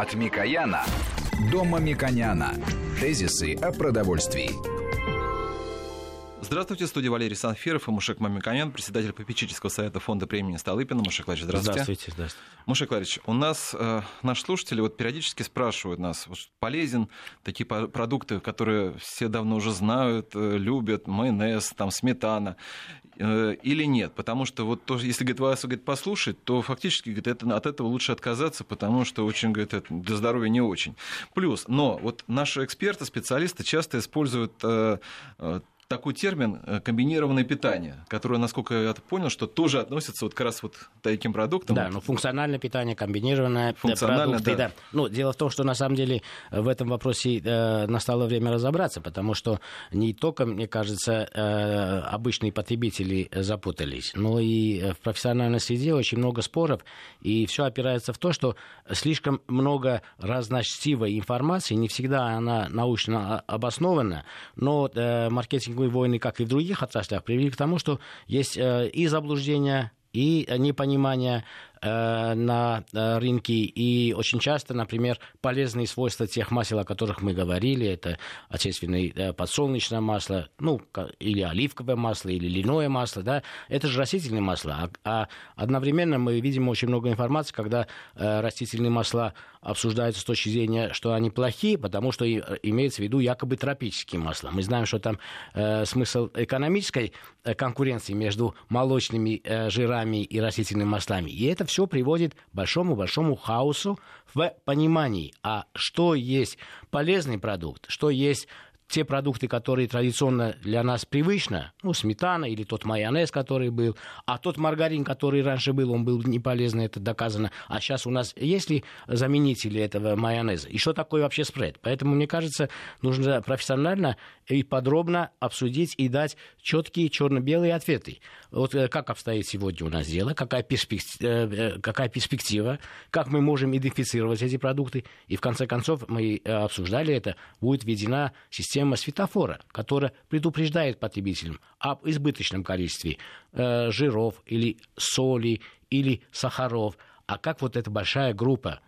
От Микояна до Мамиконяна. Тезисы о продовольствии. Здравствуйте, в студии Валерий Санфиров и Мушек Мамиконян, председатель попечительского совета фонда премии Столыпина. Мушек Владимирович, здравствуйте. Здравствуйте, здравствуйте. Мушек Владимирович, у нас э, наши слушатели вот периодически спрашивают нас, вот, полезен такие продукты, которые все давно уже знают, э, любят, майонез, там, сметана, или нет? Потому что вот то, если говорит, вас говорит, послушать, то фактически говорит, это, от этого лучше отказаться, потому что очень, говорит, это для здоровья не очень. Плюс, но вот наши эксперты, специалисты часто используют э, э такой термин э, комбинированное питание, которое, насколько я понял, что тоже относится вот как раз вот к таким продуктам. Да, ну функциональное питание, комбинированное продукты. Да. да. Ну, дело в том, что на самом деле в этом вопросе э, настало время разобраться, потому что не только, мне кажется, э, обычные потребители запутались, но и в профессиональной среде очень много споров, и все опирается в то, что слишком много разночтивой информации, не всегда она научно обоснована, но э, маркетинг торговые войны, как и в других отраслях, привели к тому, что есть э, и заблуждения, и непонимание на э, рынке. И очень часто, например, полезные свойства тех масел, о которых мы говорили, это отечественное э, подсолнечное масло, ну, или оливковое масло, или льняное масло, да, это же растительные масла. А, а одновременно мы видим очень много информации, когда растительные масла обсуждаются с точки зрения, что они плохие, потому что имеется в виду якобы тропические масла. Мы знаем, что там э, смысл экономической конкуренции между молочными э, жирами и растительными маслами. И это все приводит к большому-большому хаосу в понимании, а что есть полезный продукт, что есть те продукты, которые традиционно для нас привычны, ну, сметана или тот майонез, который был, а тот маргарин, который раньше был, он был не полезный, это доказано. А сейчас у нас есть ли заменители этого майонеза? И что такое вообще спред? Поэтому, мне кажется, нужно профессионально и подробно обсудить и дать четкие черно-белые ответы. Вот э, как обстоит сегодня у нас дело, какая перспектива, э, э, какая перспектива, как мы можем идентифицировать эти продукты. И в конце концов, мы обсуждали это, будет введена система светофора, которая предупреждает потребителям об избыточном количестве жиров или соли или сахаров. А как вот эта большая группа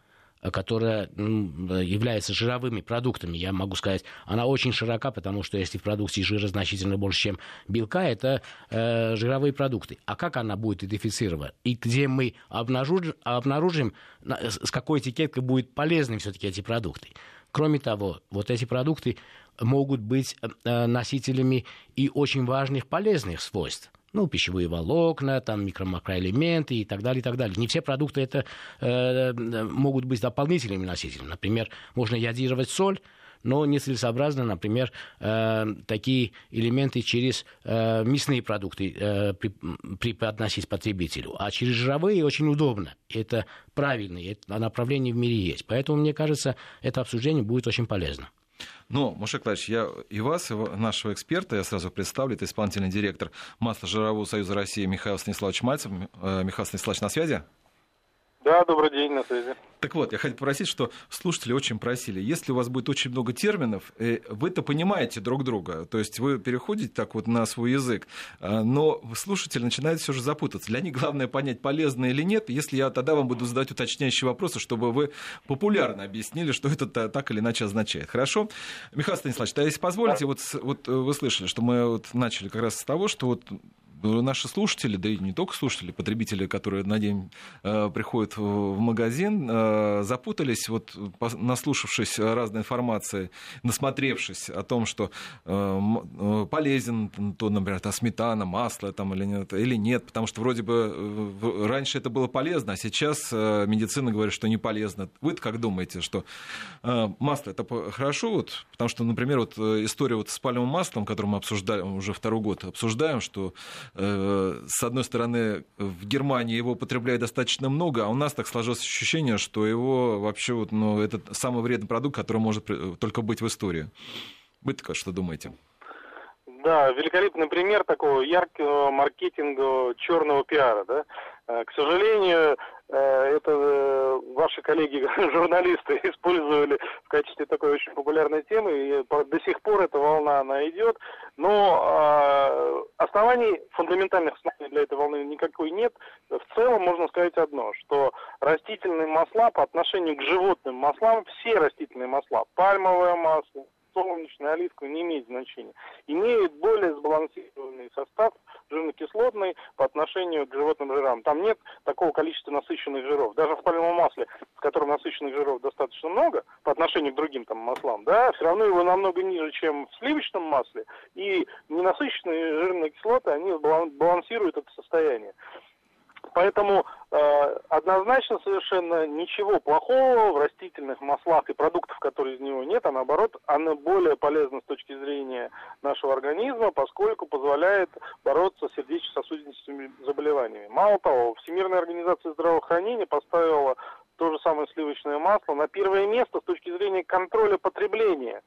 которая является жировыми продуктами, я могу сказать, она очень широка, потому что если в продукции жира значительно больше, чем белка, это э, жировые продукты. А как она будет идентифицирована? И где мы обнаружим, обнаружим с какой этикеткой будут полезны все-таки эти продукты? Кроме того, вот эти продукты могут быть э, носителями и очень важных полезных свойств ну, пищевые волокна, там, микро-макроэлементы и так далее, и так далее. Не все продукты это э, могут быть дополнительными носителями. Например, можно ядировать соль, но нецелесообразно, например, э, такие элементы через э, мясные продукты э, при, потребителю. А через жировые очень удобно. Это правильно, это направление в мире есть. Поэтому, мне кажется, это обсуждение будет очень полезно. Но, Мушек Владимирович, я и вас, и нашего эксперта, я сразу представлю, это исполнительный директор Масло-жирового союза России Михаил Станиславович Мальцев. Э, Михаил Станиславович, на связи? Да, добрый день, на связи. Так вот, я хотел попросить, что слушатели очень просили, если у вас будет очень много терминов, э, вы-то понимаете друг друга, то есть вы переходите так вот на свой язык, а, но слушатель начинает все же запутаться. Для них главное понять, полезно или нет, если я тогда вам буду задать уточняющие вопросы, чтобы вы популярно объяснили, что это так или иначе означает. Хорошо? Михаил Станиславович, а если позволите, вот, вот вы слышали, что мы вот начали как раз с того, что вот наши слушатели, да и не только слушатели, потребители, которые на день э, приходят в магазин, э, запутались, вот наслушавшись разной информации, насмотревшись о том, что э, полезен, то, например, та сметана, масло там, или, нет, или нет, потому что вроде бы раньше это было полезно, а сейчас медицина говорит, что не полезно. вы как думаете, что масло это хорошо? Вот, потому что, например, вот история вот с пальмовым маслом, которую мы обсуждаем уже второй год, обсуждаем, что с одной стороны, в Германии его употребляют достаточно много, а у нас так сложилось ощущение, что его вообще вот, ну, это самый вредный продукт, который может только быть в истории. Вы что думаете? Да, великолепный пример такого яркого маркетинга черного пиара. Да? Э, к сожалению, э, это во наши коллеги-журналисты использовали в качестве такой очень популярной темы, и до сих пор эта волна, она идет. Но э, оснований, фундаментальных оснований для этой волны никакой нет. В целом можно сказать одно, что растительные масла по отношению к животным маслам, все растительные масла, пальмовое масло, солнечное, оливковое, не имеет значения, имеют более сбалансированный состав жирно-кислотный по отношению к животным жирам. Там нет такого количества насыщенных жиров. Даже в пальмовом масле, в котором насыщенных жиров достаточно много, по отношению к другим там маслам, да, все равно его намного ниже, чем в сливочном масле, и ненасыщенные жирные кислоты, они балансируют это состояние. Поэтому э, однозначно совершенно ничего плохого в растительных маслах и продуктах, которые из него нет, а наоборот, оно более полезно с точки зрения нашего организма, поскольку позволяет бороться с сердечно-сосудистыми заболеваниями. Мало того, Всемирная организация здравоохранения поставила то же самое сливочное масло на первое место с точки зрения контроля потребления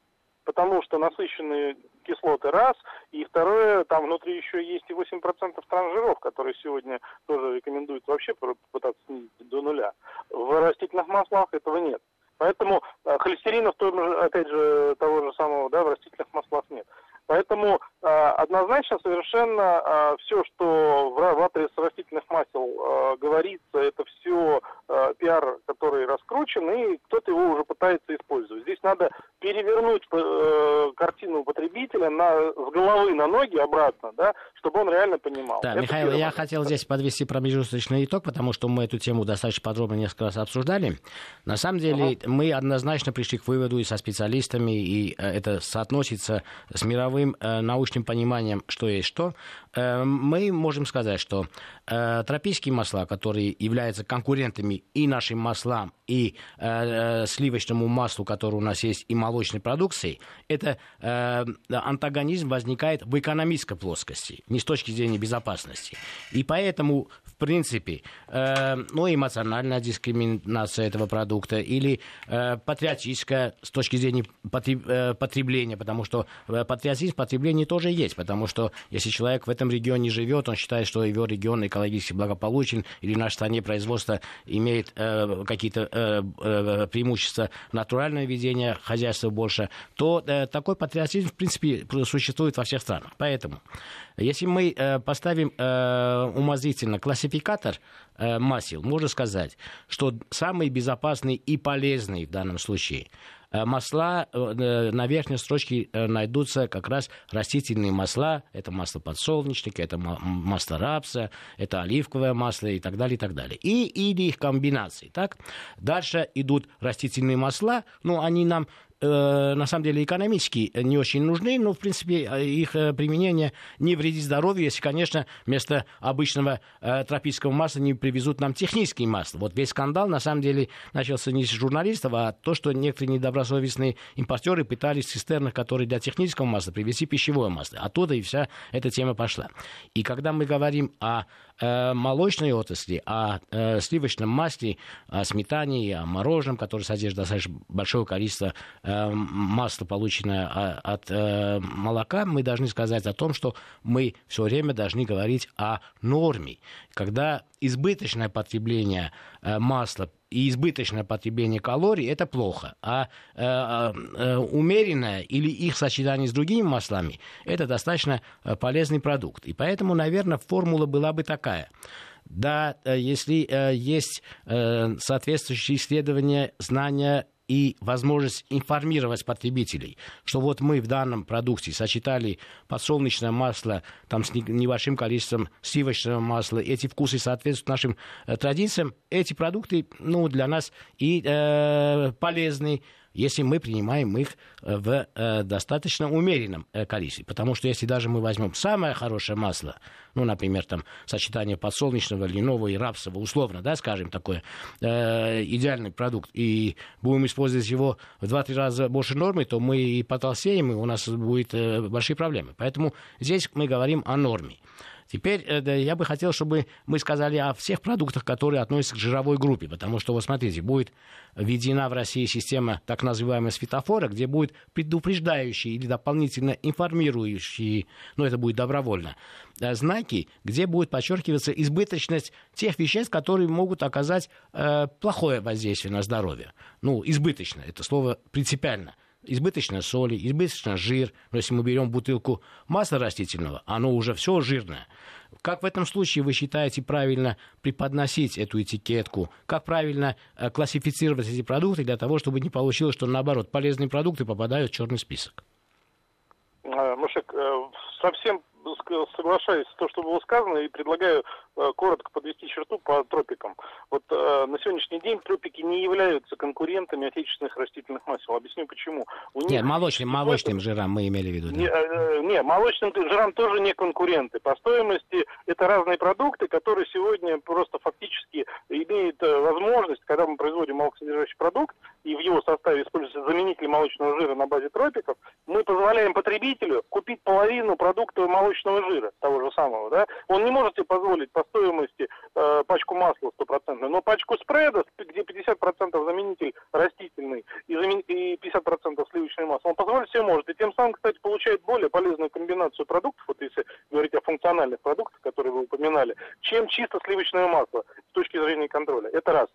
потому что насыщенные кислоты раз, и второе, там внутри еще есть и 8% транжиров, которые сегодня тоже рекомендуют вообще попытаться снизить до нуля. В растительных маслах этого нет. Поэтому э, холестерина, в том же, опять же, того же самого, да, в растительных маслах нет. Поэтому э, однозначно совершенно э, все, что в, в адрес растительных масел э, говорится, это все э, пиар, который раскручен, и кто-то его уже пытается использовать. Здесь надо перевернуть э, картину потребителя на, с головы на ноги обратно, да, чтобы он реально понимал. Да, это Михаил, я хотел здесь подвести промежуточный итог, потому что мы эту тему достаточно подробно несколько раз обсуждали. На самом деле, uh-huh. мы однозначно пришли к выводу и со специалистами, и э, это соотносится с мировым мировым э, научным пониманием, что есть что, мы можем сказать, что э, тропические масла, которые являются конкурентами и нашим маслам, и э, э, сливочному маслу, который у нас есть, и молочной продукции, это антагонизм возникает в экономической плоскости, не с точки зрения безопасности. И поэтому в принципе, ну, эмоциональная дискриминация этого продукта или патриотическая с точки зрения потреб, потребления, потому что патриотизм потребления тоже есть, потому что если человек в этом регионе живет, он считает, что его регион экологически благополучен, или в нашей стране производство имеет э, какие-то э, э, преимущества натурального ведения хозяйства больше, то э, такой патриотизм, в принципе, существует во всех странах. Поэтому если мы э, поставим э, умозрительно классификатор э, масел, можно сказать, что самый безопасный и полезный в данном случае масла на верхней строчке найдутся как раз растительные масла. Это масло подсолнечника, это масло рапса, это оливковое масло и так далее, и так далее. И, или их комбинации. Так? Дальше идут растительные масла, ну, они нам Э, на самом деле экономически не очень нужны, но в принципе э, их э, применение не вредит здоровью, если, конечно, вместо обычного тропического масла не привезут нам технические масла. Вот весь скандал на самом деле начался не с журналистов, а то, что некоторые недобросовестные импортеры пытались в цистернах, которые для технического масла, привезти пищевое масло. Оттуда и вся эта тема пошла. И когда мы говорим о э, молочной отрасли, о э, сливочном масле, о сметане и о мороженом, который содержит достаточно большое количество э, масла, полученное а, от э, молока, мы должны сказать о том, что мы все время должны говорить о норме. Когда избыточное потребление э, масла и избыточное потребление калорий это плохо, а э, э, умеренное или их сочетание с другими маслами это достаточно э, полезный продукт. И поэтому, наверное, формула была бы такая. Да, э, если э, есть э, соответствующие исследования, знания и возможность информировать потребителей, что вот мы в данном продукте сочетали подсолнечное масло там, с небольшим количеством сливочного масла, эти вкусы соответствуют нашим э, традициям, эти продукты ну, для нас и э, полезны, если мы принимаем их э, в э, достаточно умеренном э, количестве. Потому что если даже мы возьмем самое хорошее масло, ну, например, там сочетание подсолнечного, льняного и рапсового, условно, да, скажем, такой э, идеальный продукт, и будем использовать его в 2-3 раза больше нормы, то мы и потолстеем, и у нас будут э, большие проблемы. Поэтому здесь мы говорим о норме. Теперь э, я бы хотел, чтобы мы сказали о всех продуктах, которые относятся к жировой группе, потому что, вот смотрите, будет введена в России система так называемого светофора, где будет предупреждающий или дополнительно информирующий, но это будет добровольно, э, знаки, где будет подчеркиваться избыточность тех веществ, которые могут оказать э, плохое воздействие на здоровье. Ну, избыточно, это слово принципиально избыточно соли, избыточно жир. Но если мы берем бутылку масла растительного, оно уже все жирное. Как в этом случае вы считаете правильно преподносить эту этикетку? Как правильно э, классифицировать эти продукты для того, чтобы не получилось, что наоборот полезные продукты попадают в черный список? Мушек, э, совсем соглашаюсь с то, что было сказано, и предлагаю э, коротко подвести черту по тропикам. Вот э, на сегодняшний день тропики не являются конкурентами отечественных растительных масел. Объясню почему. У Нет, них... молочным, молочным жирам мы имели в виду. Да. Не, э, не, молочным жирам тоже не конкуренты. По стоимости это разные продукты, которые сегодня просто фактически имеют возможность, когда мы производим молокосодержащий продукт, и в его составе используется заменитель молочного жира на базе тропиков, мы позволяем потребителю купить половину продукта молочного жира, того же самого, да, он не может себе позволить по стоимости э, пачку масла стопроцентную, но пачку спреда, где 50% заменитель растительный и, замен... и 50% сливочное масло, он позволить себе может. И тем самым, кстати, получает более полезную комбинацию продуктов, вот если говорить о функциональных продуктах, которые вы упоминали, чем чисто сливочное масло с точки зрения контроля. Это раз.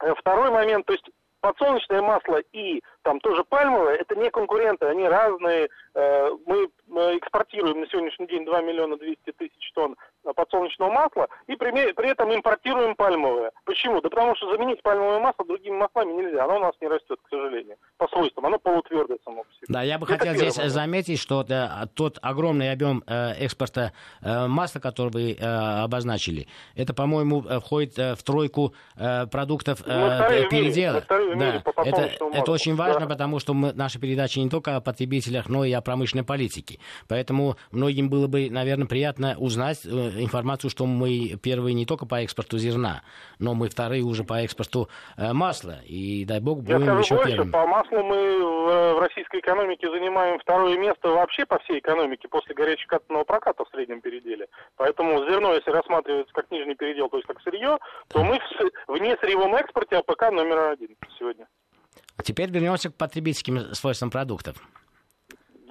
Э, второй момент, то есть подсолнечное масло и там тоже пальмовое, это не конкуренты, они разные. Э, мы экспортируем на сегодняшний день 2 миллиона 200 тысяч тонн подсолнечного масла и при, при этом импортируем пальмовое. Почему? Да потому что заменить пальмовое масло другими маслами нельзя, оно у нас не растет, к сожалению, по свойствам, оно полутвердое само по себе. Да, я бы это хотел здесь момент. заметить, что да, тот огромный объем э, экспорта э, масла, который вы э, обозначили, это, по-моему, э, входит э, в тройку э, продуктов э, передела. Да, это, это очень важно, да. потому что мы, наша передача не только о потребителях, но и о промышленной политике. Поэтому многим было бы, наверное, приятно узнать э, информацию, что мы первые не только по экспорту зерна, но мы вторые уже по экспорту э, масла. И дай бог будем Я еще больше, первым. По маслу мы в российской экономике занимаем второе место вообще по всей экономике после горячекатаного проката в среднем переделе. Поэтому зерно, если рассматривается как нижний передел, то есть как сырье, то мы в, в несырьевом экспорте АПК номер один сегодня. Теперь вернемся к потребительским свойствам продуктов.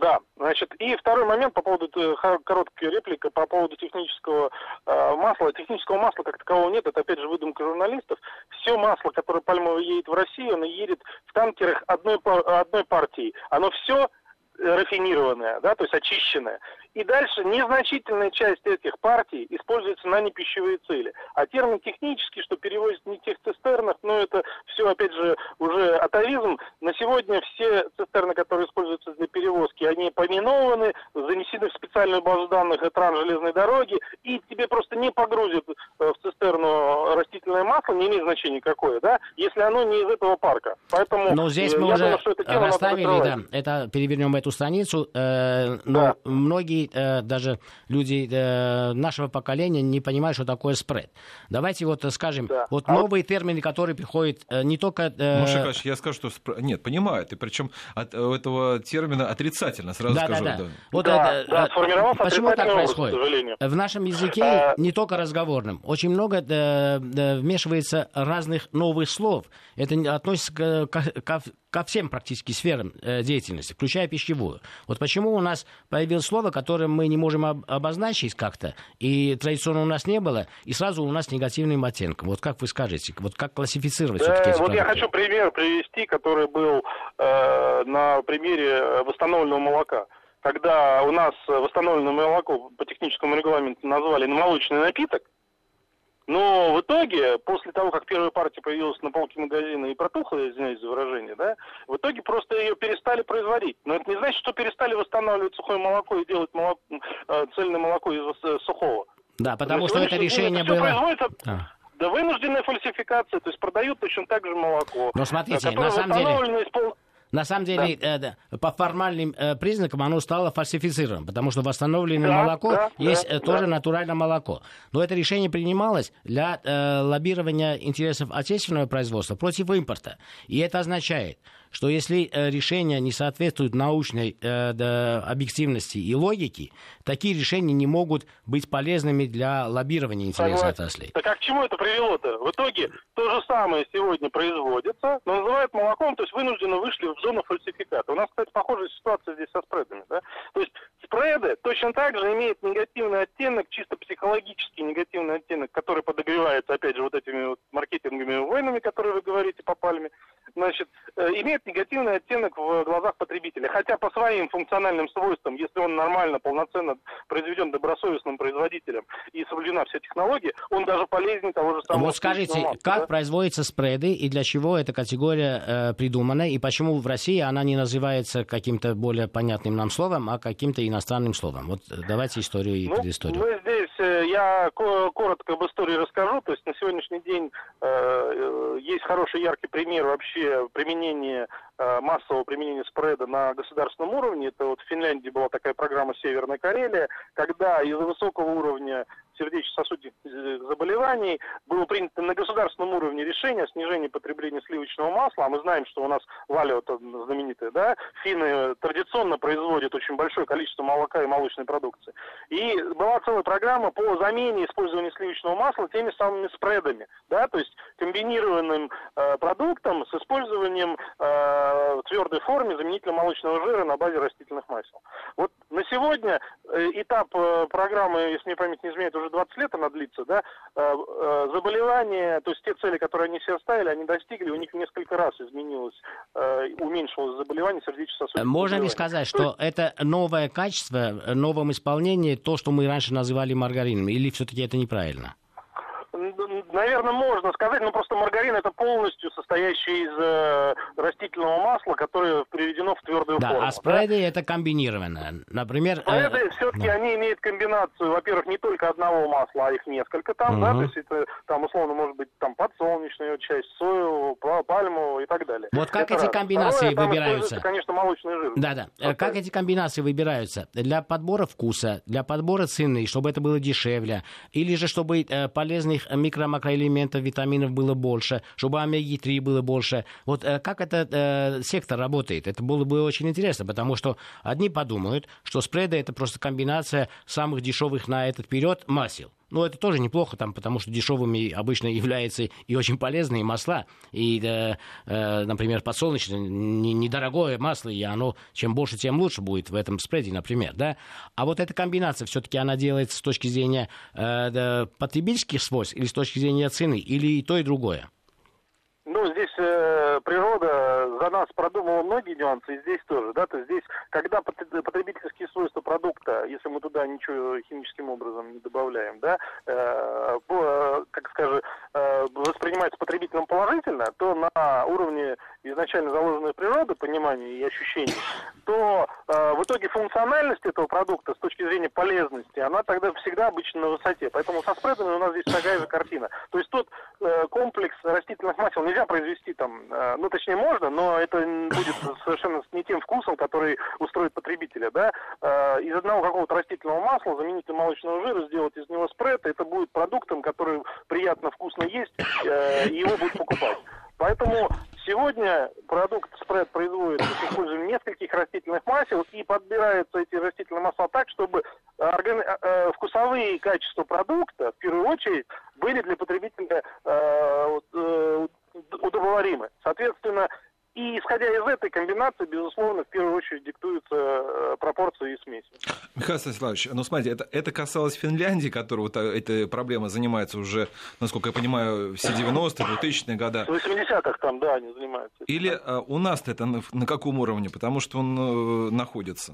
Да, значит, и второй момент по поводу, э, короткая реплика по поводу технического э, масла. Технического масла как такового нет, это опять же выдумка журналистов. Все масло, которое пальмовое едет в Россию, оно едет в танкерах одной, одной партии. Оно все рафинированное, да, то есть очищенное. И дальше незначительная часть этих партий используется на непищевые цели. А термин технический, что перевозят не тех цистернах, но это все, опять же, уже атовизм. На сегодня все цистерны, которые используются для перевозки, они поминованы, занесены в специальную базу данных этран железной дороги, и тебе просто не погрузят э, в цистерну растительное масло, не имеет значения какое, да, если оно не из этого парка. Поэтому но здесь мы уже думаю, что это расставили, да, это перевернем эту страницу, э, но да. многие э, даже люди э, нашего поколения не понимают, что такое спред. Давайте вот скажем, да. вот а новые термины, которые приходят э, не только... Э... Ну, я скажу, что... Спр... Нет, понимают, и причем от э, этого термина отрицательно, сразу да, скажу. Да, да. Да. Вот, да, э, да, э, почему так происходит? В нашем языке, а... не только разговорном, очень много э, э, вмешивается разных новых слов. Это относится к, к, ко всем практически сферам э, деятельности, включая пищевую. Вот почему у нас появилось слово, которое мы не можем об- обозначить как-то, и традиционно у нас не было, и сразу у нас негативным оттенком. Вот как вы скажете, вот как классифицировать да, все-таки эти Вот продукты? я хочу пример привести, который был э, на примере восстановленного молока когда у нас восстановленное молоко по техническому регламенту назвали молочный напиток, но в итоге, после того, как первая партия появилась на полке магазина и протухла, извиняюсь за выражение, да, в итоге просто ее перестали производить. Но это не значит, что перестали восстанавливать сухое молоко и делать молоко, э, цельное молоко из э, сухого. Да, потому что это решение было... А. Да, вынужденная фальсификация, то есть продают точно так же молоко. Но смотрите, на самом деле... Из пол... На самом деле, да. э, по формальным э, признакам оно стало фальсифицированным, потому что восстановленное да, молоко да, есть да, тоже да. натуральное молоко. Но это решение принималось для э, лоббирования интересов отечественного производства против импорта. И это означает, что если э, решения не соответствуют научной э, объективности и логике, такие решения не могут быть полезными для лоббирования интересов отраслей. Так а к чему это привело-то? В итоге то же самое сегодня производится, но называют молоком, то есть вынужденно вышли в зону фальсификата. У нас, кстати, похожая ситуация здесь со спредами. Да? То есть спреды точно так же имеют негативный оттенок, чисто психологический негативный оттенок, который подогревается, опять же, вот этими вот маркетинговыми войнами, которые вы говорите по пальме, значит, э, имеет негативный оттенок в глазах потребителя. Хотя по своим функциональным свойствам, если он нормально, полноценно произведен добросовестным производителем и соблюдена вся технология, он даже полезнее того же самого. Вот скажите, масла, как да? производятся спреды и для чего эта категория э, придумана, и почему в России она не называется каким-то более понятным нам словом, а каким-то иностранным словом? Вот э, давайте историю и ну, предысторию. Мы здесь, я коротко об истории расскажу. То есть на сегодняшний день э, э есть хороший яркий пример вообще применения Э, массового применения спреда на государственном уровне. Это вот в Финляндии была такая программа «Северная Карелия», когда из-за высокого уровня сердечно-сосудистых заболеваний было принято на государственном уровне решение о снижении потребления сливочного масла. А мы знаем, что у нас Валио знаменитая, да, финны традиционно производят очень большое количество молока и молочной продукции. И была целая программа по замене использования сливочного масла теми самыми спредами, да, то есть комбинированным э, продуктом с использованием э, в твердой форме заменителя молочного жира на базе растительных масел. Вот на сегодня э, этап э, программы, если мне память не изменяет, уже 20 лет она длится, да, э, заболевания, то есть те цели, которые они себе ставили, они достигли, у них несколько раз изменилось, уменьшилось заболевание сердечно-сосудистых Можно ли сказать, что это новое качество, новом исполнении, то, что мы раньше называли маргарином, или все-таки это неправильно? Наверное, можно сказать, но просто маргарин это полностью состоящий из э, растительного масла, которое приведено в твердую да, форму. А спреды да? это комбинированное. Например... Спреды э, все-таки да. они имеют комбинацию, во-первых, не только одного масла, а их несколько там, угу. да, то есть это там условно может быть там подсолнечная часть, соевого, пальмового и так далее. Вот как это эти раз. комбинации Второе, выбираются? конечно, молочный жир. Да-да. Вот как эти комбинации выбираются? Для подбора вкуса, для подбора цены, чтобы это было дешевле, или же чтобы э, полезных микро-макроэлементов, витаминов было больше, чтобы омеги-3 было больше. Вот э, как этот э, сектор работает? Это было бы очень интересно, потому что одни подумают, что спреды это просто комбинация самых дешевых на этот период масел. Но это тоже неплохо, там, потому что дешевыми обычно являются и очень полезные масла. И, э, э, например, подсолнечное недорогое масло, и оно чем больше, тем лучше будет в этом спреде, например. Да? А вот эта комбинация все-таки она делается с точки зрения э, потребительских свойств или с точки зрения цены, или и то, и другое? Ну, здесь э, природа за нас продумала многие нюансы, и здесь тоже, да, то есть здесь, когда потребительские свойства продукта, если мы туда ничего химическим образом не добавляем, да, э, по, как скажем, э, воспринимается потребителем положительно, то на уровне изначально заложенной природы, понимания и ощущений, то э, в итоге функциональность этого продукта с точки зрения полезности, она тогда всегда обычно на высоте. Поэтому со спредами у нас здесь такая же картина. То есть тот э, комплекс растительных масел нельзя произвести там, э, ну точнее можно, но это будет совершенно не тем вкусом, который устроит потребителя, да. Э, из одного какого-то растительного масла заменить молочного жира, сделать из него спред, это будет продуктом, который приятно вкусно есть, э, и его будут покупать. Поэтому сегодня продукт спред производится с использованием нескольких растительных масел и подбираются эти растительные масла так, чтобы органи... э, вкусовые качества продукта, в первую очередь, были для потребителя э, э, удобоваримы. Соответственно, и исходя из этой комбинации, безусловно, в первую очередь диктуются э, пропорции и смеси. Михаил Станиславович, ну смотрите, это, это касалось Финляндии, которая вот э, этой проблемой занимается уже, насколько я понимаю, все 90-е, 2000-е годы. С 80-х там, да, они занимаются. Или а, у нас это на, на каком уровне? Потому что он э, находится.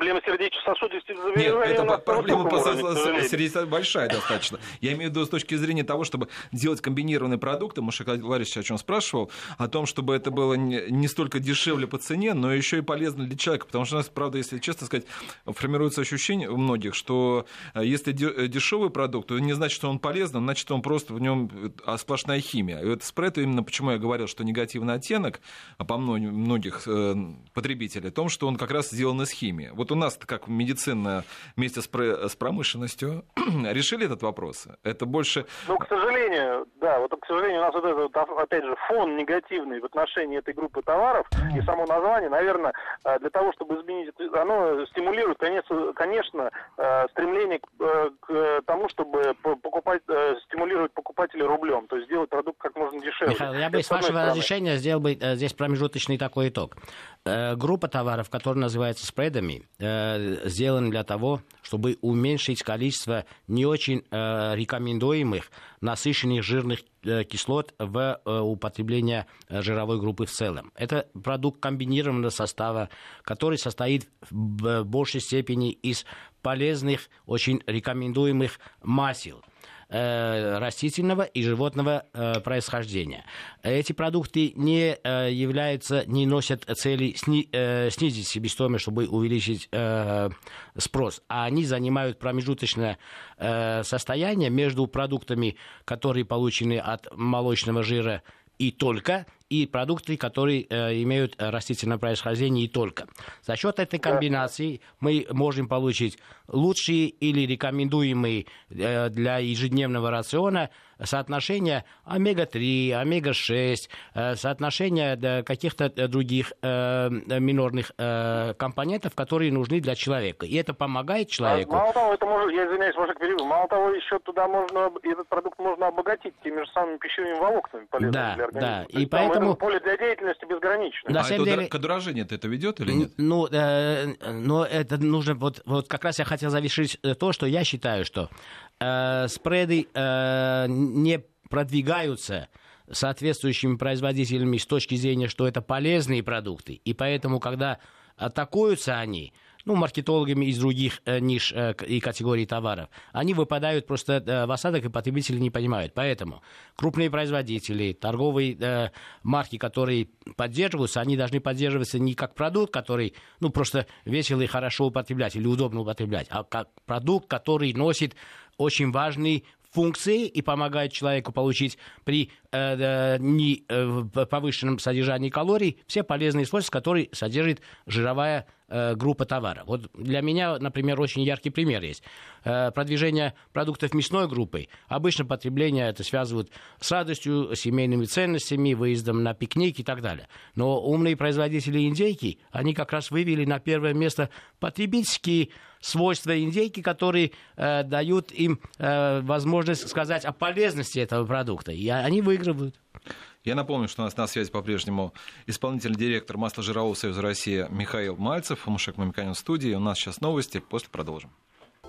Проблема сердечно-сосудистых заболеваний Нет, это проблема уровне, большая достаточно. Я имею в виду с точки зрения того, чтобы делать комбинированные продукты, Маша Валерьевич о чем спрашивал, о том, чтобы это было не столько дешевле по цене, но еще и полезно для человека, потому что у нас, правда, если честно сказать, формируется ощущение у многих, что э, если дешевый продукт, то не значит, что он полезный, значит, он просто в нем э, сплошная химия. И это спред, именно почему я говорил, что негативный оттенок а по многих э, потребителей, о том, что он как раз сделан из химии. Вот у нас, как медицина вместе с промышленностью, решили этот вопрос? Это больше... Ну, к сожалению, да, вот к сожалению, у нас вот этот, опять же, фон негативный в отношении этой группы товаров и само название, наверное, э, для того, чтобы изменить, оно стимулирует, конечно, конечно э, стремление к тому, чтобы покупать, стимулировать покупателей рублем, то есть сделать продукт как можно дешевле. Михаил, я бы, с вашего разрешения, сделал бы здесь промежуточный такой итог. Группа товаров, которая называется спредами, сделана для того, чтобы уменьшить количество не очень э, рекомендуемых насыщенных жирных э, кислот в э, употреблении жировой группы в целом. Это продукт комбинированного состава, который состоит в большей степени из полезных, очень рекомендуемых масел. Э, растительного и животного э, происхождения. Эти продукты не э, являются, не носят цели снизить себестоимость, чтобы увеличить спрос, а они занимают промежуточное состояние между продуктами, которые получены от молочного жира и только, и продукты, которые э, имеют растительное происхождение и только. За счет этой комбинации мы можем получить лучшие или рекомендуемые э, для ежедневного рациона соотношение омега-3, омега-6, э, соотношение каких-то других э, минорных э, компонентов, которые нужны для человека. И это помогает а человеку. Мало того, это может, я извиняюсь, может, перебью, мало того, еще туда можно, этот продукт можно обогатить теми же самыми пищевыми волокнами, полезными да, для организма. Да, и поэтому... Поле для деятельности безгранично. На а это деле... к это ведет или нет? Ну, э, но это нужно, вот, вот как раз я хотел завершить то, что я считаю, что э, спреды э, не продвигаются соответствующими производителями с точки зрения, что это полезные продукты. И поэтому, когда атакуются они, ну, маркетологами из других э, ниш э, и категорий товаров, они выпадают просто э, в осадок, и потребители не понимают. Поэтому крупные производители, торговые марки, которые поддерживаются, они должны поддерживаться не как продукт, который, ну, просто весело и хорошо употреблять или удобно употреблять, а как продукт, который носит очень важный функции и помогает человеку получить при э, не, э, повышенном содержании калорий все полезные свойства, которые содержит жировая э, группа товара. Вот для меня, например, очень яркий пример есть. Э, продвижение продуктов мясной группы. Обычно потребление это связывают с радостью, семейными ценностями, выездом на пикник и так далее. Но умные производители индейки, они как раз вывели на первое место потребительские свойства индейки, которые э, дают им э, возможность сказать о полезности этого продукта. И они выигрывают. Я напомню, что у нас на связи по-прежнему исполнительный директор масложирового союза России Михаил Мальцев, Мушек Мамиканин в студии. У нас сейчас новости, после продолжим.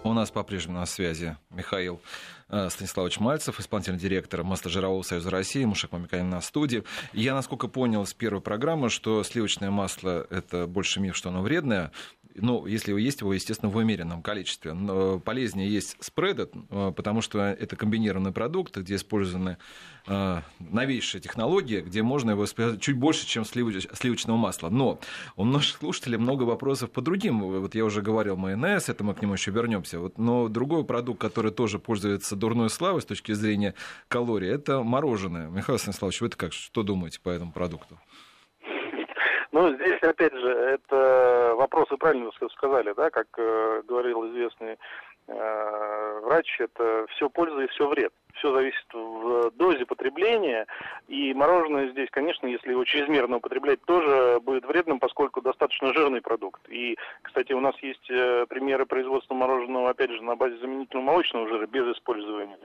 У нас по-прежнему на связи Михаил Станиславович Мальцев, исполнительный директор Масложирового союза России, Мушек Мамиканин на студии. Я, насколько понял с первой программы, что сливочное масло – это больше миф, что оно вредное ну, если есть его, естественно, в умеренном количестве. Но полезнее есть спреды, э, потому что это комбинированный продукт, где использованы э, новейшие технологии, где можно его использовать чуть больше, чем сливочного масла. Но у наших слушателей много вопросов по другим. Вот я уже говорил майонез, это мы к нему еще вернемся. Вот, но другой продукт, который тоже пользуется дурной славой с точки зрения калорий, это мороженое. Михаил Станиславович, вы как, что думаете по этому продукту? Ну, здесь, опять же, это вопросы правильно сказали, да, как э, говорил известный э, врач, это все польза и все вред. Все зависит в дозе потребления, и мороженое здесь, конечно, если его чрезмерно употреблять, тоже будет вредным, поскольку достаточно жирный продукт. И, кстати, у нас есть э, примеры производства мороженого, опять же, на базе заменительного молочного жира без использования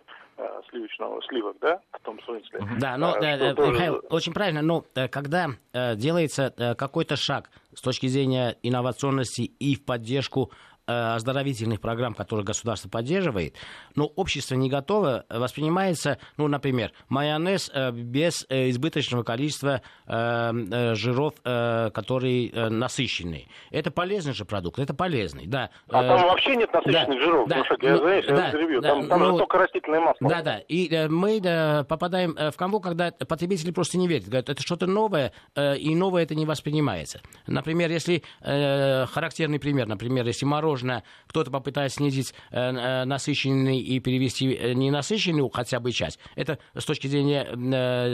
сливочного сливок, да, в том смысле. Да, но, а, э, тоже... Михаил, очень правильно, но э, когда э, делается э, какой-то шаг с точки зрения инновационности и в поддержку оздоровительных программ, которые государство поддерживает, но общество не готово, воспринимается, ну, например, майонез без избыточного количества жиров, которые насыщенные. Это полезный же продукт, это полезный, да. А там вообще нет насыщенных да, жиров, да, ну, я, знаешь, да, я да, там, там ну, только растительное масло. Да, да, и мы попадаем в комбо, когда потребители просто не верят, говорят, это что-то новое, и новое это не воспринимается. Например, если э, характерный пример, например, если мороженое кто-то попытается снизить э, э насыщенный и перевести э, ненасыщенную хотя бы часть, это с точки зрения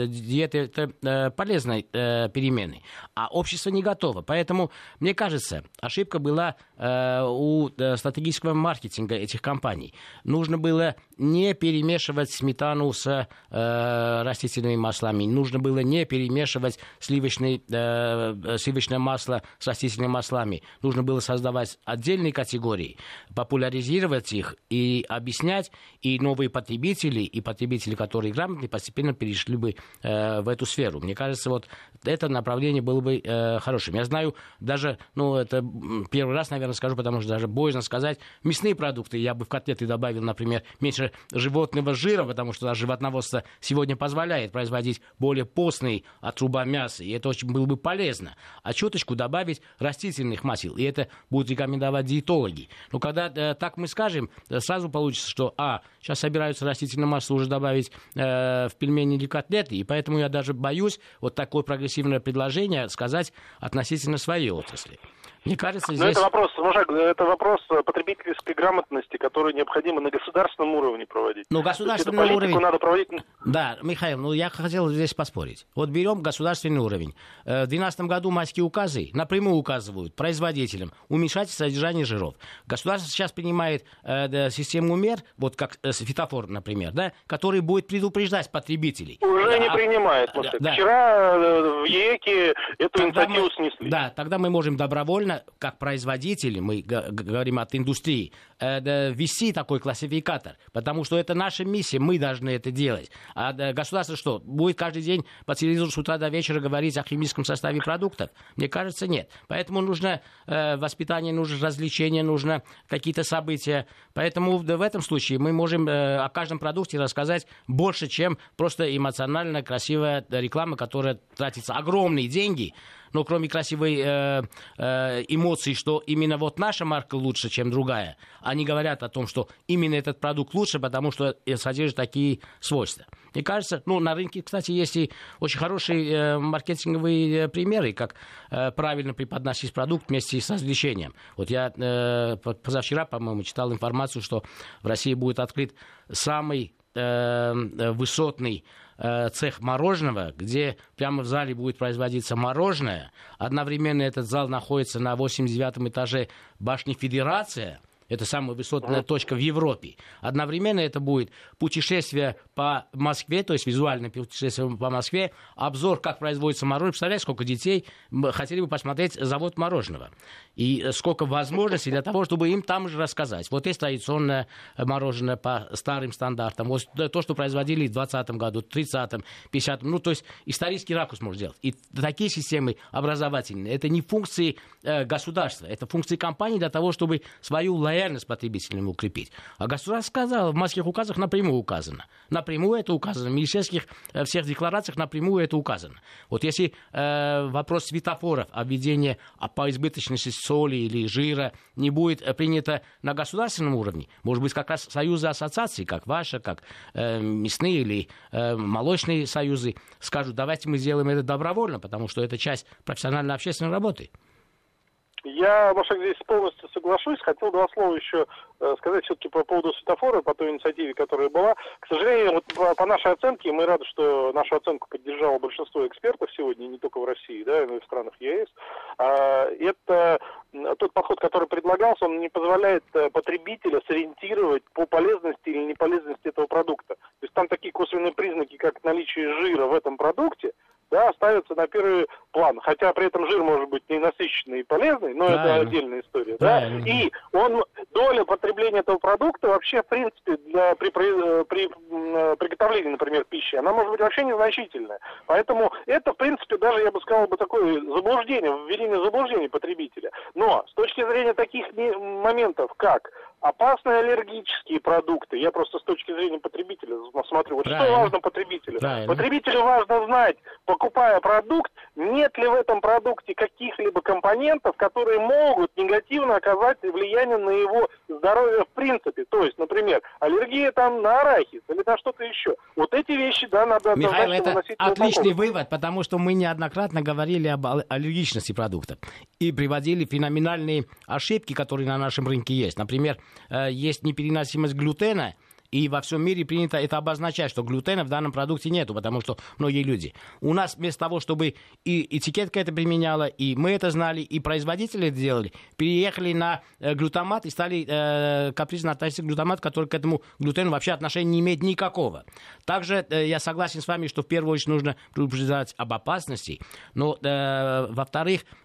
диеты это полезной перемены. А общество не готово. Поэтому, мне кажется, ошибка была у э, стратегического маркетинга этих компаний. Нужно было не перемешивать сметану с э, растительными маслами. Нужно было не перемешивать сливочный, э, сливочное масло с растительными маслами. Нужно было создавать отдельные категории, популяризировать их и объяснять. И новые потребители, и потребители, которые грамотные, постепенно перешли бы э, в эту сферу. Мне кажется, вот это направление было бы э, хорошим. Я знаю даже, ну, это первый раз, наверное, скажу, потому что даже боязно сказать, мясные продукты я бы в котлеты добавил, например, меньше животного жира, потому что животноводство сегодня позволяет производить более постный от труба мяса, и это очень было бы полезно. А чуточку добавить растительных масел, и это будут рекомендовать диетологи. Но когда э, так мы скажем, э, сразу получится, что, а, сейчас собираются растительное масло уже добавить э, в пельмени или котлеты, и поэтому я даже боюсь вот такое прогрессивное предложение сказать относительно своей отрасли. Мне кажется, здесь... Но это вопрос, Мужак, это вопрос потребительской грамотности, который необходимо на государственном уровне проводить. Ну, государственный уровень... надо проводить... Да, Михаил, ну я хотел здесь поспорить. Вот берем государственный уровень. Э, в 2012 году майские указы напрямую указывают производителям уменьшать содержание жиров. Государство сейчас принимает э, систему мер, вот как э, фитофор, например, да, который будет предупреждать потребителей. Уже да, не а... принимает. Да. Вчера э, в ЕКе эту тогда инициативу мы... снесли. Да, тогда мы можем добровольно правильно, как производители, мы говорим от индустрии, ввести такой классификатор, потому что это наша миссия, мы должны это делать. А государство что, будет каждый день по телевизору с утра до вечера говорить о химическом составе продуктов? Мне кажется, нет. Поэтому нужно э, воспитание, нужно развлечение, нужно какие-то события. Поэтому в этом случае мы можем э, о каждом продукте рассказать больше, чем просто эмоционально красивая реклама, которая тратится огромные деньги, но кроме красивой э, э, эмоции, что именно вот наша марка лучше, чем другая, они говорят о том, что именно этот продукт лучше, потому что содержит такие свойства. Мне кажется, ну, на рынке, кстати, есть и очень хорошие э, маркетинговые э, примеры, как э, правильно преподносить продукт вместе с развлечением. Вот я э, позавчера, по-моему, читал информацию, что в России будет открыт самый э, высотный Э, цех мороженого, где прямо в зале будет производиться мороженое. Одновременно этот зал находится на 89 этаже башни Федерация – это самая высотная точка в Европе. Одновременно это будет путешествие по Москве, то есть визуальное путешествие по Москве, обзор, как производится мороженое. Представляете, сколько детей хотели бы посмотреть завод мороженого. И сколько возможностей для того, чтобы им там же рассказать. Вот есть традиционное мороженое по старым стандартам. Вот то, что производили в 20 году, 30-м, 50-м. Ну, то есть исторический ракурс можно сделать. И такие системы образовательные, это не функции э, государства, это функции компании для того, чтобы свою лояльность потребителям укрепить. А государство сказало, в майских указах напрямую указано. Напрямую это указано. В министерских э, всех декларациях напрямую это указано. Вот если э, вопрос светофоров, обведения по избыточности соли или жира не будет э, принято на государственном уровне, может быть, как раз союзы ассоциаций, как ваша, как э, мясные или э, молочные союзы, скажут, давайте мы сделаем это добровольно, потому что это часть профессиональной общественной работы. Я, Машек, здесь полностью соглашусь. Хотел два слова еще э, сказать все-таки по поводу светофора, по той инициативе, которая была. К сожалению, вот по, по нашей оценке, мы рады, что нашу оценку поддержало большинство экспертов сегодня, не только в России, да, но и в странах ЕС. А, это тот подход, который предлагался, он не позволяет э, потребителя сориентировать по полезности или неполезности этого продукта. То есть там такие косвенные признаки, как наличие жира в этом продукте, да, ставятся на первый план, хотя при этом жир может быть не насыщенный и полезный, но Правильно. это отдельная история. Да? И он, доля потребления этого продукта вообще, в принципе, для, при, при, при приготовлении, например, пищи, она может быть вообще незначительная. Поэтому это, в принципе, даже, я бы сказал, бы такое заблуждение, введение заблуждений потребителя. Но с точки зрения таких моментов, как опасные аллергические продукты. Я просто с точки зрения потребителя смотрю. Вот Правильно. что важно потребителю? Правильно. Потребителю важно знать, покупая продукт, нет ли в этом продукте каких-либо компонентов, которые могут негативно оказать влияние на его здоровье в принципе. То есть, например, аллергия там на арахис или на что-то еще. Вот эти вещи, да, надо Михаил, это отличный вывод, потому что мы неоднократно говорили об аллергичности продуктов и приводили феноменальные ошибки, которые на нашем рынке есть. Например, есть непереносимость глютена, и во всем мире принято это обозначать, что глютена в данном продукте нету, потому что многие люди. У нас вместо того, чтобы и этикетка это применяла, и мы это знали, и производители это делали, переехали на э, глютамат и стали э, капризно относиться к глютамату, который к этому глютену вообще отношения не имеет никакого. Также э, я согласен с вами, что в первую очередь нужно предупреждать об опасности, но, э, во-вторых, Э,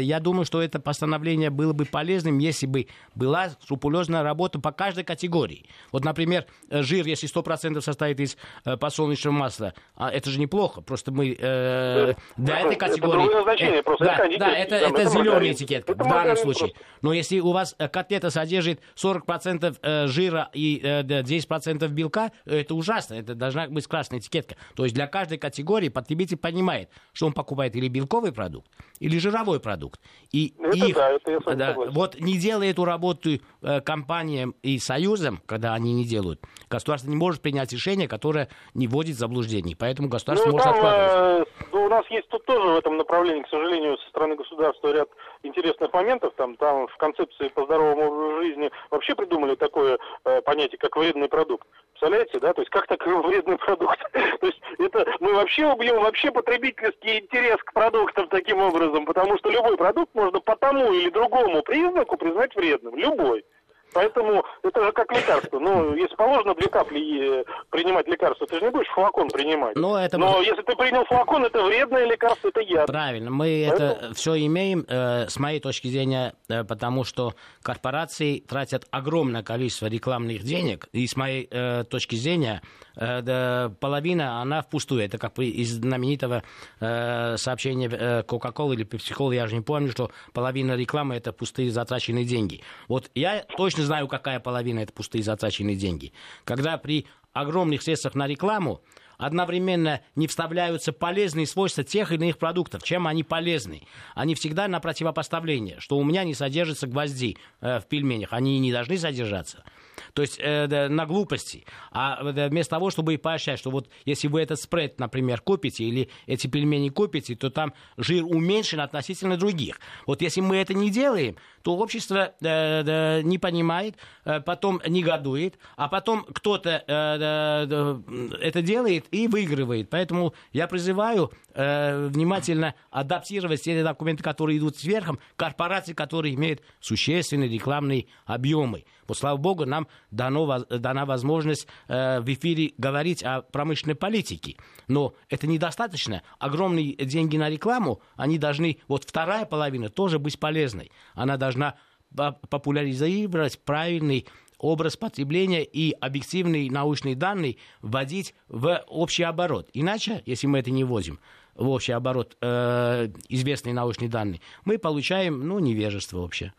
я думаю, что это постановление было бы полезным, если бы была скрупулезная работа по каждой категории. Вот, например, э, жир, если 100% состоит из э, подсолнечного масла, а это же неплохо. Просто мы э, до этой категории... Это значение, просто да, это да, это, это, это зеленая этикетка это в данном случае. Просто. Но если у вас котлета содержит 40% жира и 10% белка, это ужасно. Это должна быть красная этикетка. То есть для каждой категории потребитель понимает, что он покупает или белковый продукт, или жировой готовый продукт. И это их, да, это я да, вот не делая эту работу э, компаниям и союзам, когда они не делают, государство не может принять решение, которое не вводит в заблуждений. Поэтому государство ну, может там, откладывать. Э, у нас есть тут тоже в этом направлении, к сожалению, со стороны государства ряд интересных моментов. Там, там в концепции по здоровому образу жизни вообще придумали такое э, понятие, как вредный продукт. Представляете, да? То есть как так вредный продукт? То есть это мы вообще убьем вообще потребительский интерес к продуктам таким образом, потому что любой продукт можно по тому или другому признаку признать вредным. Любой. Поэтому это же как лекарство. Ну, если положено две капли э, принимать лекарство, ты же не будешь флакон принимать. Но, это... Но если ты принял флакон, это вредное лекарство, это яд. Правильно. Мы Поэтому... это все имеем, э, с моей точки зрения, э, потому что корпорации тратят огромное количество рекламных денег, и с моей э, точки зрения, э, половина, она впустую. Это как из знаменитого э, сообщения э, Coca-Cola или Pepsi-Cola, я же не помню, что половина рекламы это пустые затраченные деньги. Вот я точно знаю, какая половина это пустые затраченные деньги. Когда при огромных средствах на рекламу одновременно не вставляются полезные свойства тех или иных продуктов. Чем они полезны? Они всегда на противопоставление, что у меня не содержатся гвозди э, в пельменях, они не должны содержаться. То есть э, на глупости. А вместо того, чтобы поощрять, что вот если вы этот спред, например, купите или эти пельмени купите, то там жир уменьшен относительно других. Вот если мы это не делаем, то общество э, э, не понимает, э, потом негодует, а потом кто-то э, э, это делает и выигрывает. Поэтому я призываю э, внимательно адаптировать все документы, которые идут сверху, корпорации, которые имеют существенные рекламные объемы. Вот, слава богу, нам дано, дана возможность э, в эфире говорить о промышленной политике. Но это недостаточно. Огромные деньги на рекламу, они должны, вот вторая половина тоже быть полезной. Она должна популяризировать правильный образ потребления и объективные научные данные вводить в общий оборот. Иначе, если мы это не вводим в общий оборот э, известные научные данные, мы получаем ну, невежество вообще.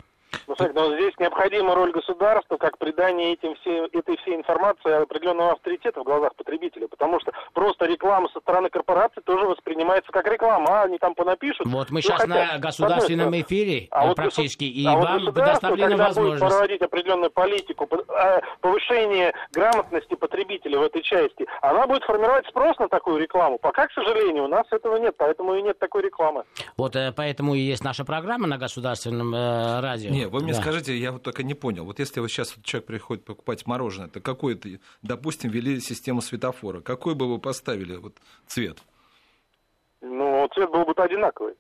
Ну, смотрите, но здесь необходима роль государства как придание этим все, этой всей информации определенного авторитета в глазах потребителя, потому что просто реклама со стороны корпорации тоже воспринимается как реклама, а они там понапишут. Вот мы сейчас хотят, на государственном эфире а вот практически, и а вам вот предоставлена возможность. будет проводить определенную политику а, повышения грамотности потребителя в этой части, она будет формировать спрос на такую рекламу. Пока, к сожалению, у нас этого нет, поэтому и нет такой рекламы. Вот э, поэтому и есть наша программа на государственном э, радио. Не, вы мне да. скажите, я вот только не понял. Вот если вот сейчас вот человек приходит покупать мороженое, то какой это, допустим, ввели систему светофора, какой бы вы поставили вот цвет? Ну, цвет был бы одинаковый.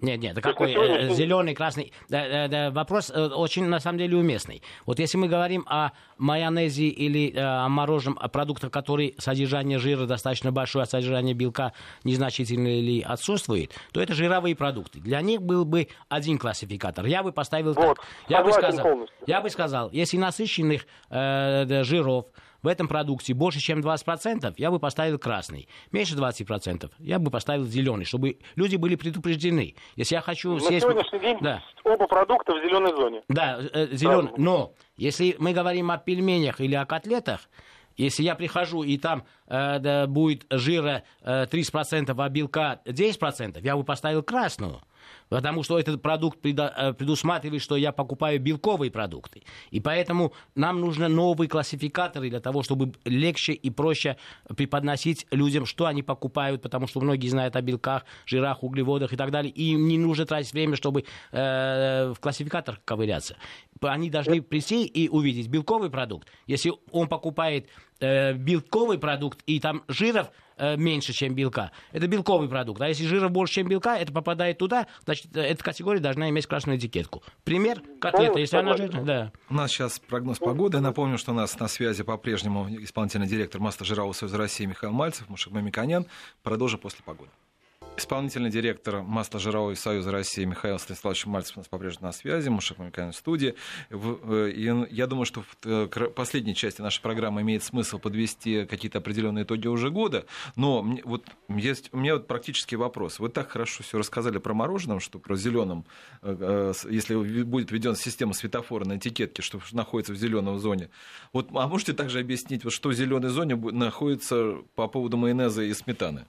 Нет, нет, какой сегодня... зеленый, красный. Да, да, да, вопрос очень на самом деле уместный. Вот если мы говорим о майонезе или о мороженом, о продуктах, которые содержание жира достаточно большое, а содержание белка незначительное или отсутствует, то это жировые продукты. Для них был бы один классификатор. Я бы поставил вот, так. Я бы сказал, я бы сказал, если насыщенных э, жиров в этом продукте больше, чем 20%, я бы поставил красный. Меньше 20%, я бы поставил зеленый, чтобы люди были предупреждены. Если я хочу На съесть... сегодняшний день да. оба продукта в зеленой зоне. Да, э, зеленый. Но если мы говорим о пельменях или о котлетах, если я прихожу и там э, да, будет жира э, 30%, а белка 10%, я бы поставил красную. Потому что этот продукт э, предусматривает, что я покупаю белковые продукты. И поэтому нам нужны новые классификаторы для того, чтобы легче и проще преподносить людям, что они покупают, потому что многие знают о белках, жирах, углеводах и так далее. И им не нужно тратить время, чтобы э, в классификаторах ковыряться. Они должны прийти и увидеть белковый продукт. Если он покупает э, белковый продукт и там жиров меньше, чем белка. Это белковый продукт. А если жира больше, чем белка, это попадает туда, значит, э, эта категория должна иметь красную этикетку. Пример котлета, если она жирная, да. У нас сейчас прогноз погоды. Напомню, что у нас на связи по-прежнему исполнительный директор Масложирового союза России Михаил Мальцев, Мушек Мамиканян. Продолжим после погоды. Исполнительный директор Масло-жирового союза России Михаил Станиславович Мальцев у нас по-прежнему на связи, Мушек Мамиканин в студии. Э, и я думаю, что в э, последней части нашей программы имеет смысл подвести какие-то определенные итоги уже года, но вот есть, у меня вот практический вопрос. Вы так хорошо все рассказали про мороженое, что про зеленом, э, если будет введена система светофора на этикетке, что находится в зеленом зоне. Вот, а можете также объяснить, что в зеленой зоне находится по поводу майонеза и сметаны?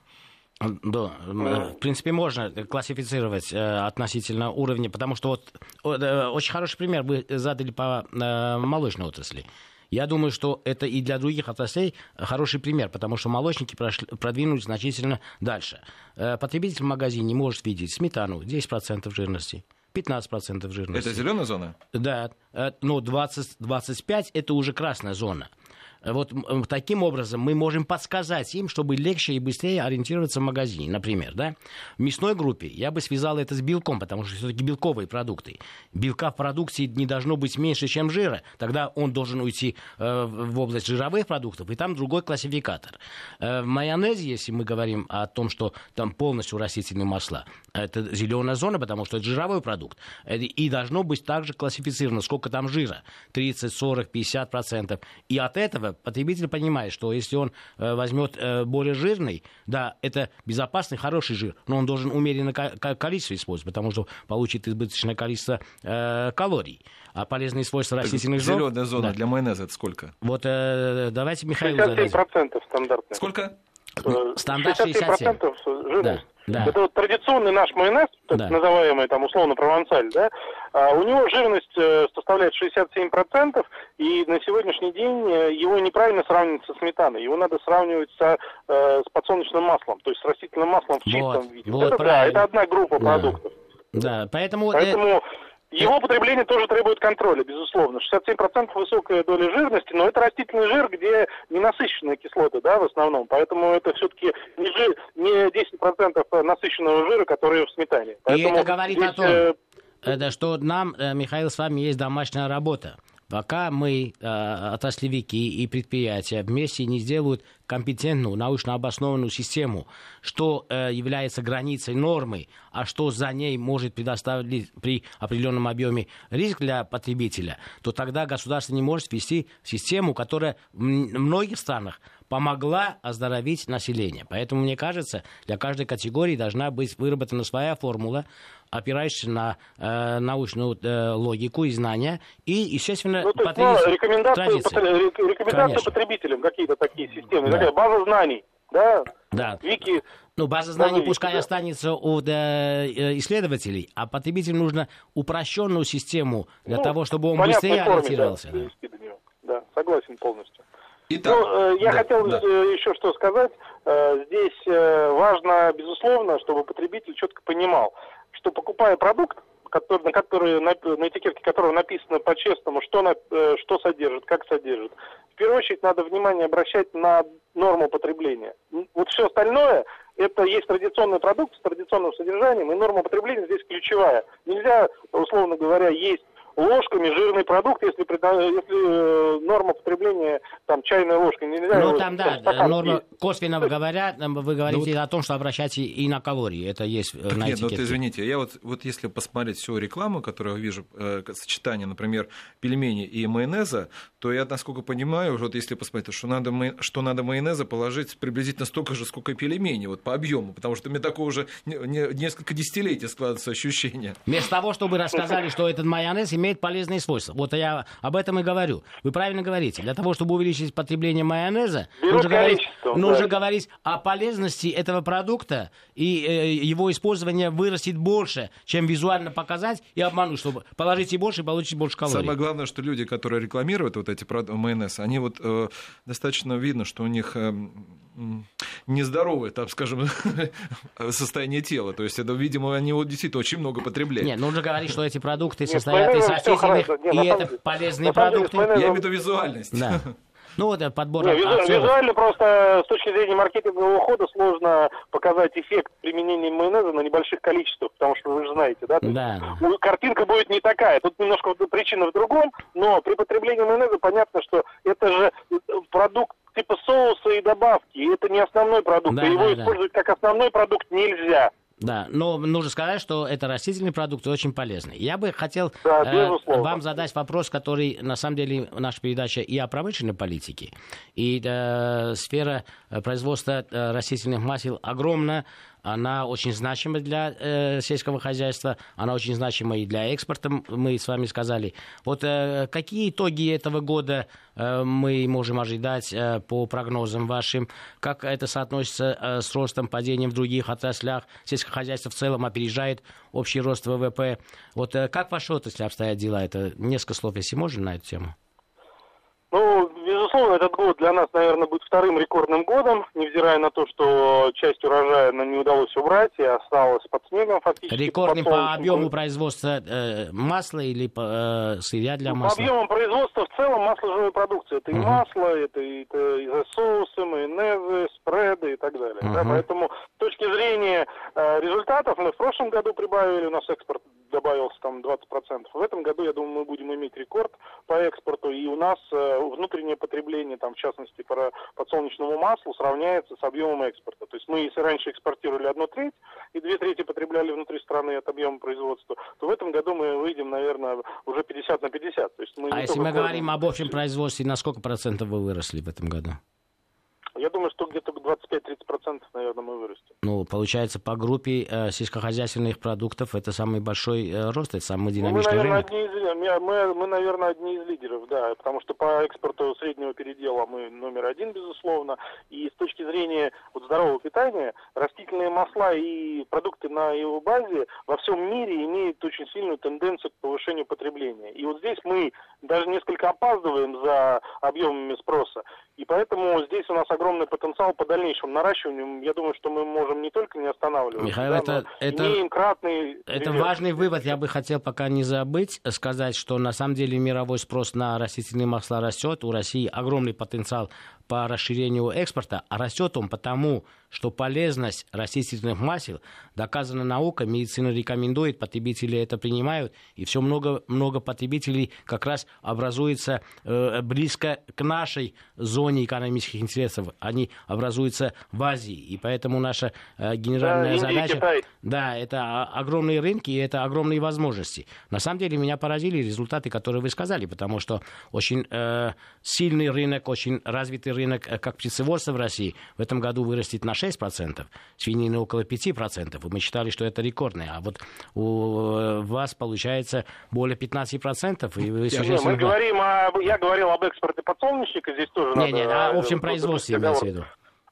Да, в принципе, можно классифицировать э, относительно уровня, потому что вот э, очень хороший пример вы задали по э, молочной отрасли. Я думаю, что это и для других отраслей хороший пример, потому что молочники прошли, продвинулись значительно дальше. Потребитель в магазине может видеть сметану 10% жирности. 15% жирности. Это зеленая зона? Да, но 20, 25 это уже красная зона. Вот таким образом мы можем подсказать им, чтобы легче и быстрее ориентироваться в магазине, например, да. В мясной группе я бы связал это с белком, потому что все-таки белковые продукты. Белка в продукции не должно быть меньше, чем жира. Тогда он должен уйти э, в область жировых продуктов, и там другой классификатор. Э, в майонезе, если мы говорим о том, что там полностью растительные масла, это зеленая зона, потому что это жировой продукт. Э, и должно быть также классифицировано, сколько там жира. 30, 40, 50 процентов. И от этого потребитель понимает, что если он э, возьмет э, более жирный, да, это безопасный, хороший жир, но он должен умеренное количество использовать, потому что получит избыточное количество э, калорий. А полезные свойства растительных жиров... Зеленая зона да. для майонеза это сколько? Вот э, давайте Михаил 67% стандартный. Сколько? Стандарт 67. 67% жирность. Да. Да. Это вот традиционный наш майонез, так да. называемый там условно провансаль, да, а у него жирность э, составляет 67%, и на сегодняшний день э, его неправильно сравнивать со сметаной, его надо сравнивать со, э, с подсолнечным маслом, то есть с растительным маслом в чистом вот, виде. Вот, это, да, это одна группа да. продуктов. Да, поэтому... Поэтому его потребление тоже требует контроля, безусловно. 67% высокая доля жирности, но это растительный жир, где ненасыщенные кислоты, да, в основном. Поэтому это все-таки не, жир, не 10% насыщенного жира, которые в сметане. Поэтому И это говорит здесь, о том, э, это, что нам, э, Михаил, с вами есть домашняя работа. Пока мы, э, отраслевики и предприятия, вместе не сделают компетентную, научно обоснованную систему, что э, является границей нормы, а что за ней может предоставить при определенном объеме риск для потребителя, то тогда государство не может ввести систему, которая в многих странах помогла оздоровить население. Поэтому, мне кажется, для каждой категории должна быть выработана своя формула, опирающаяся на э, научную э, логику и знания, и, естественно, ну, то есть, ну, рекомендации, рекомендации потребителям какие-то такие системы, да. такая база знаний, да? Да. Вики, ну, база знаний пускай да. останется у да, э, исследователей, а потребителю нужно упрощенную систему для ну, того, чтобы он быстрее форме, ориентировался. Да, да. да, согласен полностью. Итак, ну, я да, хотел да. еще что сказать. Здесь важно, безусловно, чтобы потребитель четко понимал, что покупая продукт, который, на, который, на, на этикетке которого написано по-честному, что, на, э, что содержит, как содержит. В первую очередь надо внимание обращать на норму потребления. Вот все остальное, это есть традиционный продукт с традиционным содержанием, и норма потребления здесь ключевая. Нельзя, условно говоря, есть ложками жирный продукт, если, если э, норма потребления там чайная ложка нельзя. Ну там да, норма косвенно говоря, вы говорите ну, о том, что обращайте и на калории, это есть так на Нет, ну вот извините, я вот, вот если посмотреть всю рекламу, которую я вижу, э, сочетание, например, пельмени и майонеза, то я, насколько понимаю, вот если посмотреть, что надо, что надо майонеза положить приблизительно столько же, сколько и пельмени, вот по объему, потому что мне такое уже несколько десятилетий складывается ощущение. Вместо того, чтобы рассказали, что этот майонез имеет имеет полезные свойства. Вот я об этом и говорю. Вы правильно говорите. Для того, чтобы увеличить потребление майонеза, нужно говорить, нужно говорить о полезности этого продукта, и э, его использование вырастет больше, чем визуально показать и обмануть, чтобы положите больше и получите больше калорий. Самое главное, что люди, которые рекламируют вот эти майонез, они вот э, достаточно видно, что у них э, нездоровое, так скажем, состояние тела. То есть это, видимо, они вот действительно очень много потребляют. Нет, нужно говорить, что эти продукты состоят из растительных, и это полезные продукты. Я имею в виду визуальность. Да. Ну, вот подбор Не, визуально, визуально просто с точки зрения маркетингового хода сложно показать эффект применения майонеза на небольших количествах, потому что вы же знаете, да? Да. Ну, картинка будет не такая. Тут немножко причина в другом, но при потреблении майонеза понятно, что это же продукт типа соуса и добавки. Это не основной продукт. Да, и его да, использовать да. как основной продукт нельзя. Да, но нужно сказать, что это растительный продукт и очень полезный. Я бы хотел да, э, вам задать вопрос, который на самом деле наша передача и о промышленной политике, и э, сфера э, производства э, растительных масел огромна она очень значима для э, сельского хозяйства, она очень значима и для экспорта, мы с вами сказали. Вот э, какие итоги этого года э, мы можем ожидать э, по прогнозам вашим? Как это соотносится э, с ростом, падением в других отраслях? Сельское хозяйство в целом опережает общий рост ВВП. Вот э, как в вашей отрасли обстоят дела? Это несколько слов, если можно, на эту тему. Ну, безусловно, этот год для нас, наверное, будет вторым рекордным годом, невзирая на то, что часть урожая нам не удалось убрать и осталось под снегом фактически. Рекордный по объему производства э, масла или по, э, сырья для масла? По объему производства в целом масла продукции. Это угу. и масло, это, это и соусы, майонезы, спреды и так далее. Угу. Да, поэтому с точки зрения э, результатов мы в прошлом году прибавили, у нас экспорт добавился там 20%. В этом году, я думаю, мы будем иметь рекорд по экспорту, и у нас э, внутреннее потребление, там, в частности, по подсолнечному маслу сравняется с объемом экспорта. То есть мы, если раньше экспортировали одну треть и две трети потребляли внутри страны от объема производства, то в этом году мы выйдем, наверное, уже 50 на 50. То есть мы а если мы говорим об общем производстве, на сколько процентов вы выросли в этом году? Я думаю, что где-то 25-30%, наверное, мы вырастем. Ну, получается, по группе э, сельскохозяйственных продуктов это самый большой э, рост, это самый динамичный ну, мы, наверное, рынок. Одни из, мы, мы, наверное, одни из лидеров, да, потому что по экспорту среднего передела мы номер один, безусловно, и с точки зрения вот, здорового питания, растительные масла и продукты на его базе во всем мире имеют очень сильную тенденцию к повышению потребления. И вот здесь мы даже несколько опаздываем за объемами спроса, и поэтому здесь у нас огромный потенциал по дальнейшему наращиванию. Я думаю, что мы можем не только не останавливаться, Михаил, да, это, это, имеем кратный... Это важный вывод. Я бы хотел пока не забыть сказать, что на самом деле мировой спрос на растительные масла растет. У России огромный потенциал по расширению экспорта, а растет он потому, что полезность растительных масел доказана наукой, медицина рекомендует, потребители это принимают, и все много, много потребителей как раз образуется э, близко к нашей зоне экономических интересов. Они образуются в Азии, и поэтому наша э, генеральная да, задача... Китай. Да, это огромные рынки, и это огромные возможности. На самом деле меня поразили результаты, которые вы сказали, потому что очень э, сильный рынок, очень развитый рынок, э, как птицеводство в России, в этом году вырастет на 6%, свинины около 5%. И мы считали, что это рекордное. А вот у э, вас получается более 15%. И вы не, мы говорим о, я говорил об экспорте подсолнечника, здесь тоже не, надо... Не, о общем производстве имеется в виду.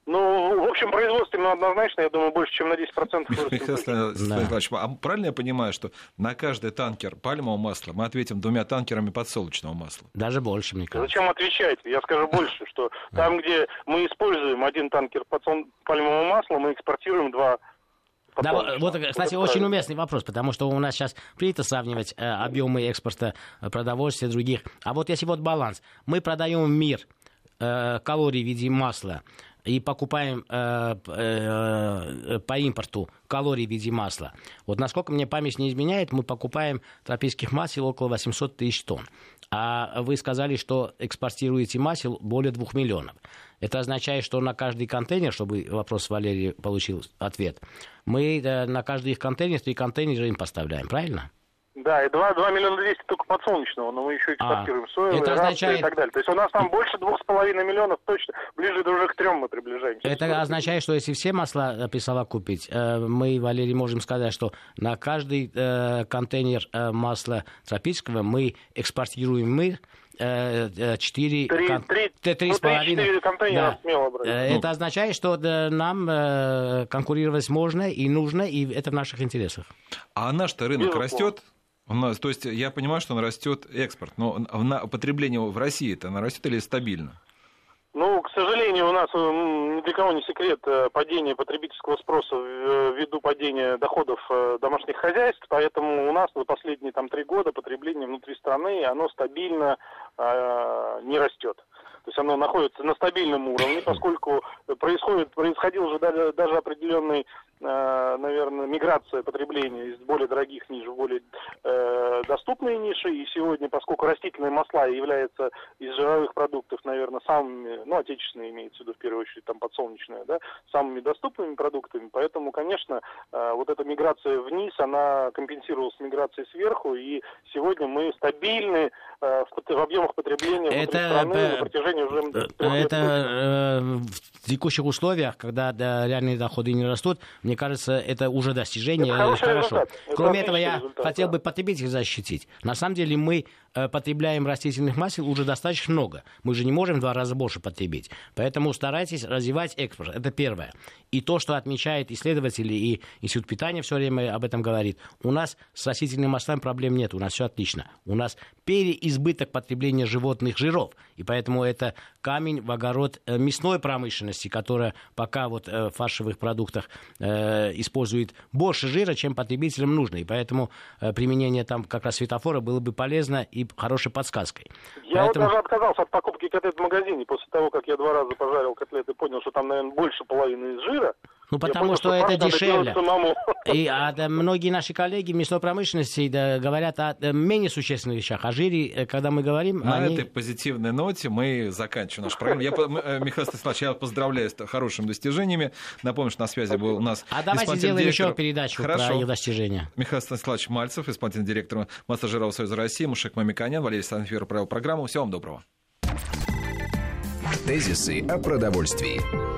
Ну, в общем, производстве однозначно, я думаю, больше, чем на 10% вырастет. Да. А правильно я понимаю, что на каждый танкер пальмового масла мы ответим двумя танкерами подсолнечного масла? Даже больше, мне кажется. Зачем отвечать? Я скажу больше, что там, где мы используем один танкер пальмового масла, мы экспортируем два Да, вот, кстати, вот очень уместный вопрос, потому что у нас сейчас принято сравнивать э, объемы экспорта продовольствия других. А вот если вот баланс, мы продаем в мир э, калорий в виде масла и покупаем э, э, по импорту калорий в виде масла. Вот насколько мне память не изменяет, мы покупаем тропических масел около 800 тысяч тонн. А вы сказали, что экспортируете масел более 2 миллионов. Это означает, что на каждый контейнер, чтобы вопрос Валерий получил ответ, мы э, на каждый их контейнер, три контейнера им поставляем, правильно? Да, и 2, 2 миллиона 200 только подсолнечного, но мы еще экспортируем а, соевые, это означает... и так далее. То есть у нас там больше 2,5 миллионов точно, ближе уже к трем мы приближаемся. Это означает, что если все масла э, писала купить, э, мы, Валерий, можем сказать, что на каждый э, контейнер масла тропического мы экспортируем мы 4 3, 3, 3, 3 ну, 3 контейнера да. смело брать. Это означает, что нам конкурировать можно и нужно, и это в наших интересах. А наш-то рынок Безусловно. растет? У нас, то есть я понимаю, что он растет экспорт, но на потребление в России это она растет или стабильно? Ну, к сожалению, у нас ни для кого не секрет э, падение потребительского спроса э, ввиду падения доходов э, домашних хозяйств, поэтому у нас за последние там три года потребление внутри страны, оно стабильно э, не растет. То есть оно находится на стабильном уровне, поскольку происходит, происходил уже даже, определенный Э, наверное, миграция потребления из более дорогих ниш в более э, доступные ниши. И сегодня, поскольку растительные масла являются из жировых продуктов, наверное, самыми, ну, отечественные имеется в виду в первую очередь, там, подсолнечные, да, самыми доступными продуктами. Поэтому, конечно, э, вот эта миграция вниз, она компенсировалась миграцией сверху. И сегодня мы стабильны э, в, в объемах потребления это, страны э, на протяжении уже Это э, в текущих условиях, когда да, реальные доходы не растут, мне кажется, это уже достижение. Это хорошо. Результат. Кроме этого, я результат, хотел да. бы потребителей защитить. На самом деле мы э, потребляем растительных масел уже достаточно много. Мы же не можем в два раза больше потребить. Поэтому старайтесь развивать экспорт. Это первое. И то, что отмечает исследователи и Институт питания все время об этом говорит. У нас с растительными маслами проблем нет. У нас все отлично. У нас переизбыток потребления животных жиров. И поэтому это камень в огород э, мясной промышленности, которая пока вот э, в фаршевых продуктах использует больше жира, чем потребителям нужно. И поэтому э, применение там как раз светофора было бы полезно и хорошей подсказкой. Я поэтому... вот даже отказался от покупки котлет в магазине после того, как я два раза пожарил котлеты, понял, что там, наверное, больше половины из жира. Ну, потому что, что это дешевле. И а, да, многие наши коллеги в мясной промышленности да, говорят о да, менее существенных вещах. О жире, э, когда мы говорим... На они... этой позитивной ноте мы заканчиваем нашу программу. Я, э, Михаил Станиславович, я поздравляю с хорошими достижениями. Напомню, что на связи был у нас А давайте сделаем директор... еще передачу Хорошо. про их достижения. Михаил Станиславович Мальцев, исполнительный директор Массажирового союза России, Мушек Мамиканян, Валерий Санфир провел программу. Всего вам доброго. Тезисы о продовольствии.